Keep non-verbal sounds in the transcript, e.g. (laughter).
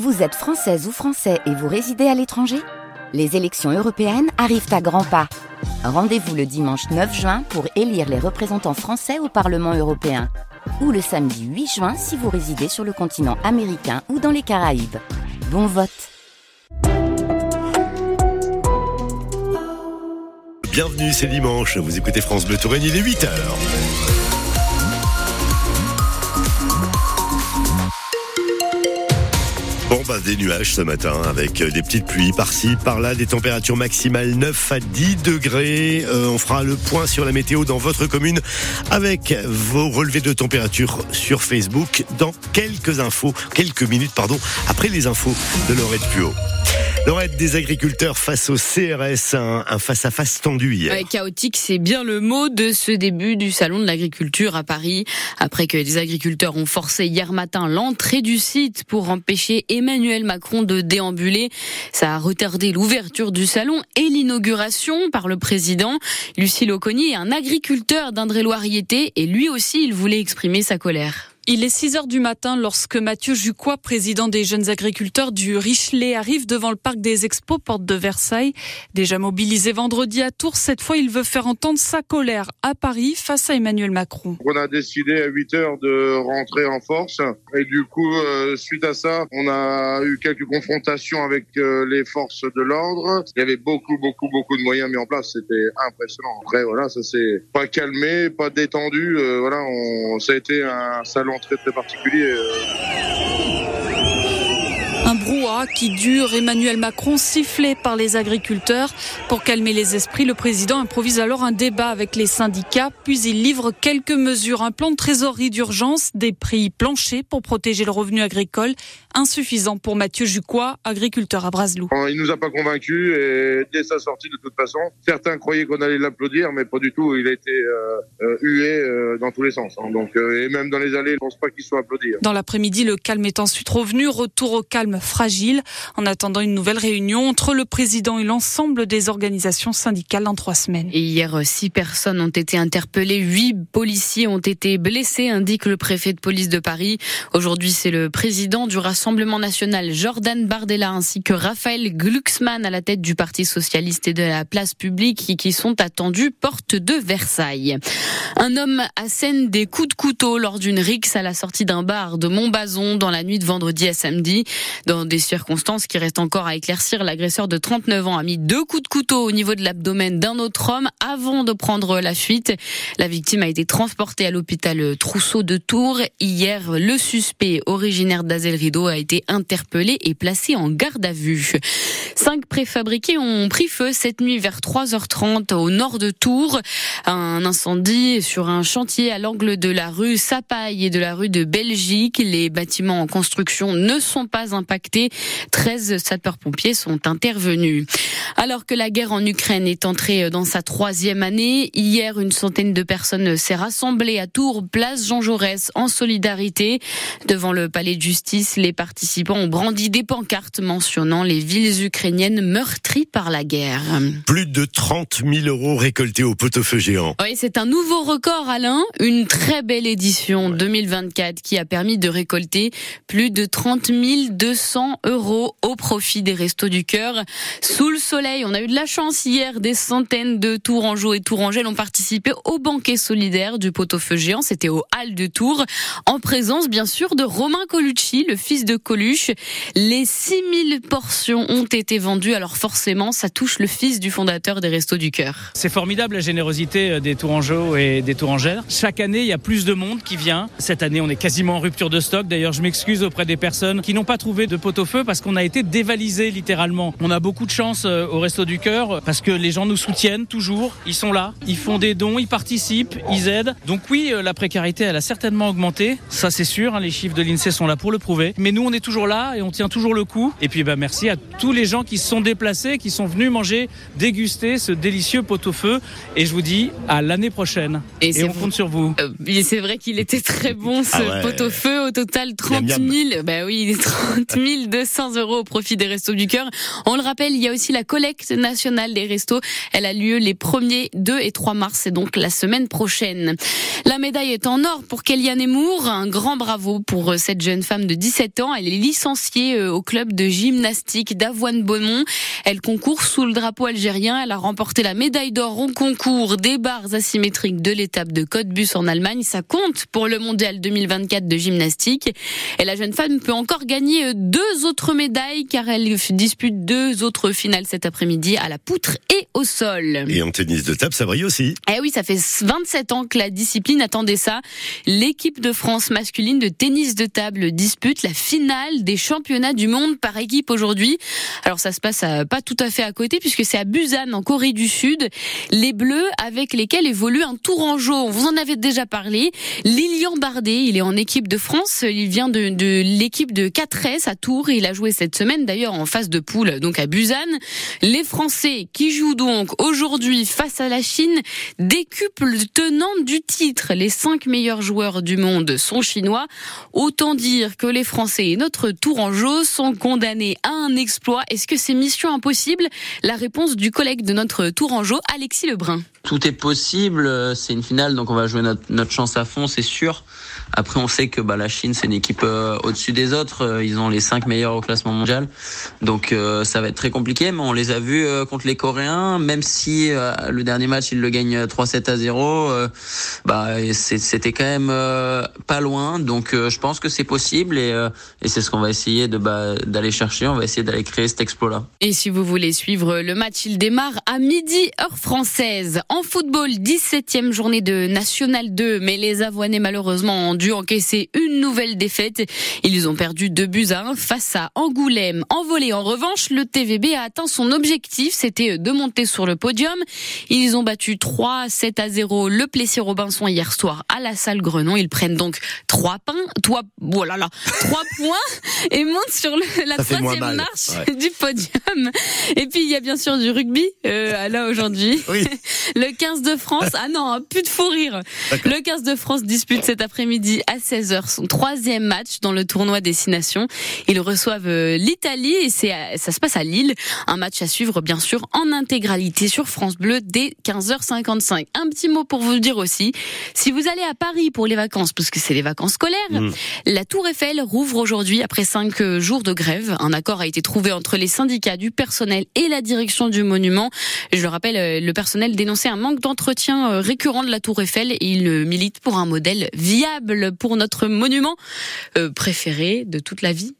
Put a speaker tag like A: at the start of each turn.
A: Vous êtes française ou français et vous résidez à l'étranger? Les élections européennes arrivent à grands pas. Rendez-vous le dimanche 9 juin pour élire les représentants français au Parlement européen. Ou le samedi 8 juin si vous résidez sur le continent américain ou dans les Caraïbes. Bon vote
B: Bienvenue, c'est dimanche. Vous écoutez France Bleu Touraine, il est 8h. Bon bah des nuages ce matin avec euh, des petites pluies par-ci, par-là, des températures maximales 9 à 10 degrés. Euh, on fera le point sur la météo dans votre commune avec vos relevés de température sur Facebook dans quelques infos, quelques minutes pardon, après les infos de Laurette Puot. Lorette des agriculteurs face au CRS, un face-à-face tendu hier.
C: chaotique, c'est bien le mot de ce début du salon de l'agriculture à Paris. Après que les agriculteurs ont forcé hier matin l'entrée du site pour empêcher Emmanuel Macron de déambuler, ça a retardé l'ouverture du salon et l'inauguration par le président. Lucille Oconi un agriculteur d'Indre-et-Loire-Riété et lui aussi, il voulait exprimer sa colère.
D: Il est 6 heures du matin lorsque Mathieu Jucois, président des jeunes agriculteurs du Richelet, arrive devant le parc des expos, porte de Versailles. Déjà mobilisé vendredi à Tours, cette fois il veut faire entendre sa colère à Paris face à Emmanuel Macron.
E: On a décidé à 8 heures de rentrer en force et du coup, euh, suite à ça, on a eu quelques confrontations avec euh, les forces de l'ordre. Il y avait beaucoup, beaucoup, beaucoup de moyens mis en place. C'était impressionnant. Après, voilà, ça s'est pas calmé, pas détendu. Euh, voilà, ça a été un salon très très particulier. Euh.
D: Un brouhaha qui dure. Emmanuel Macron sifflé par les agriculteurs. Pour calmer les esprits, le président improvise alors un débat avec les syndicats, puis il livre quelques mesures. Un plan de trésorerie d'urgence, des prix planchers pour protéger le revenu agricole, insuffisant pour Mathieu Jucois, agriculteur à Braslou.
E: Il nous a pas convaincus et dès sa sortie de toute façon, certains croyaient qu'on allait l'applaudir, mais pas du tout. Il a été euh, euh, hué euh, dans tous les sens. Hein. Donc, et même dans les allées, je ne pense pas qu'il soit applaudi. Hein.
D: Dans l'après-midi, le calme est ensuite revenu. Retour au calme fragile en attendant une nouvelle réunion entre le président et l'ensemble des organisations syndicales en trois semaines.
C: Et hier, six personnes ont été interpellées, huit policiers ont été blessés, indique le préfet de police de Paris. Aujourd'hui, c'est le président du Rassemblement national, Jordan Bardella, ainsi que Raphaël Glucksmann à la tête du Parti socialiste et de la place publique qui sont attendus porte de Versailles. Un homme assène des coups de couteau lors d'une rixe à la sortie d'un bar de Montbazon dans la nuit de vendredi à samedi. Dans des circonstances qui restent encore à éclaircir, l'agresseur de 39 ans a mis deux coups de couteau au niveau de l'abdomen d'un autre homme avant de prendre la fuite. La victime a été transportée à l'hôpital Trousseau de Tours. Hier, le suspect originaire d'Azel Rideau a été interpellé et placé en garde à vue. Cinq préfabriqués ont pris feu cette nuit vers 3h30 au nord de Tours. Un incendie sur un chantier à l'angle de la rue Sapaille et de la rue de Belgique. Les bâtiments en construction ne sont pas impactés. 13 sapeurs-pompiers sont intervenus. Alors que la guerre en Ukraine est entrée dans sa troisième année, hier, une centaine de personnes s'est rassemblée à Tours, place Jean Jaurès, en solidarité. Devant le palais de justice, les participants ont brandi des pancartes mentionnant les villes ukrainiennes meurtries par la guerre.
B: Plus de 30 000 euros récoltés au pot-au-feu géant.
C: Oui, c'est un nouveau record, Alain. Une très belle édition 2024 qui a permis de récolter plus de 30 200 euros au profit des Restos du Cœur. Sous le soleil, on a eu de la chance hier. Des centaines de Tourangeaux et Tourangelles ont participé au banquet solidaire du pot-au-feu géant. C'était au Hall de Tours, en présence bien sûr de Romain Colucci, le fils de Coluche. Les 6000 portions ont été vendues, alors forcément, ça touche le fils du fondateur des Restos du Cœur.
F: C'est formidable la générosité euh, des Tourangeaux et des Tourangelles. Chaque année, il y a plus de monde qui vient. Cette année, on est quasiment en rupture de stock. D'ailleurs, je m'excuse auprès des personnes qui n'ont pas trouvé de pot-au-feu parce qu'on a été dévalisé littéralement. On a beaucoup de chance euh, au Resto du Cœur parce que les gens nous soutiennent toujours. Ils sont là, ils font des dons, ils participent, ils aident. Donc oui, euh, la précarité, elle a certainement augmenté. Ça, c'est sûr. Hein, les chiffres de l'INSEE sont là pour le prouver. Mais nous, on est toujours là et on tient toujours le coup. Et puis, bah, merci à tous les gens qui se sont déplacés, qui sont venus manger, déguster ce délicieux pot-au-feu. Et je vous dis à l'année prochaine. Et, on compte sur vous.
C: Euh, c'est vrai qu'il était très bon ce ah pot-au-feu. Au total, 30 000. Bah oui, 30 200 500 euros au profit des Restos du Cœur. On le rappelle, il y a aussi la collecte nationale des restos. Elle a lieu les 1er, 2 et 3 mars, c'est donc la semaine prochaine. La médaille est en or pour Kellyanne Emour. Un grand bravo pour cette jeune femme de 17 ans. Elle est licenciée euh, au club de gymnastique d'Avoine-Beaumont. Elle concourt sous le drapeau algérien. Elle a remporté la médaille d'or au concours des barres asymétriques de l'étape de Cottbus en Allemagne. Ça compte pour le mondial 2024 de gymnastique. Et la jeune femme peut encore gagner euh, deux autres médailles car elle dispute deux autres finales cet après-midi à la poutre et au sol.
B: Et en tennis de table, ça brille aussi.
C: Eh oui, ça fait 27 ans que la discipline attendait ça. L'équipe de France masculine de tennis de table dispute la finale des championnats du monde par équipe aujourd'hui. Alors ça se passe pas tout à fait à côté puisque c'est à Busan en Corée du Sud. Les Bleus avec lesquels évolue un Tourangeau. Vous en avez déjà parlé. Lilian Bardet, il est en équipe de France. Il vient de, de l'équipe de 4S à Tours. Il a joué cette semaine d'ailleurs en phase de poule donc à Busan. Les Français qui jouent donc aujourd'hui face à la Chine décuplent tenante du titre. Les cinq meilleurs joueurs du monde sont chinois. Autant dire que les Français et notre Tourangeau sont condamnés à un exploit. Est-ce que c'est mission impossible? La réponse du collègue de notre Tourangeau, Alexis Lebrun.
G: Tout est possible. C'est une finale, donc on va jouer notre, notre chance à fond, c'est sûr. Après, on sait que bah, la Chine, c'est une équipe euh, au-dessus des autres. Euh, ils ont les cinq meilleurs au classement mondial. Donc euh, ça va être très compliqué, mais on les a vus contre les Coréens. Même si le dernier match, ils le gagnent 3-7 à 0, bah, c'était quand même pas loin. Donc je pense que c'est possible et, et c'est ce qu'on va essayer de bah, d'aller chercher. On va essayer d'aller créer cet exploit-là.
C: Et si vous voulez suivre le match, il démarre à midi heure française. En football, 17e journée de National 2, mais les Avoinés malheureusement ont dû encaisser une nouvelle défaite. Ils ont perdu deux buts à 1 face à Angoulême. En volée, en revanche, le TVB a atteint son objectif, c'était de monter sur le podium. Ils ont battu 3 7 à 0 le Plessis-Robinson hier soir à la salle Grenon. Ils prennent donc 3 pains, toi, voilà là, 3 (laughs) points et montent sur la troisième marche du podium. Et puis il y a bien sûr du rugby euh, là aujourd'hui. (laughs) Le 15 de France, ah non, plus de fou rire. Le 15 de France dispute cet après-midi à 16h son troisième match dans le tournoi Destination. Ils reçoivent euh, l'Italie et c'est ça se passe à Lille. Un match à suivre bien sûr en intégralité sur France Bleu dès 15h55. Un petit mot pour vous dire aussi, si vous allez à Paris pour les vacances, parce que c'est les vacances scolaires, mm. la Tour Eiffel rouvre aujourd'hui après cinq euh, jours de grève. Un accord a été trouvé entre les syndicats du personnel et la direction du monument. Je le rappelle, euh, le personnel dénonçait un manque d'entretien récurrent de la Tour Eiffel et il milite pour un modèle viable pour notre monument préféré de toute la vie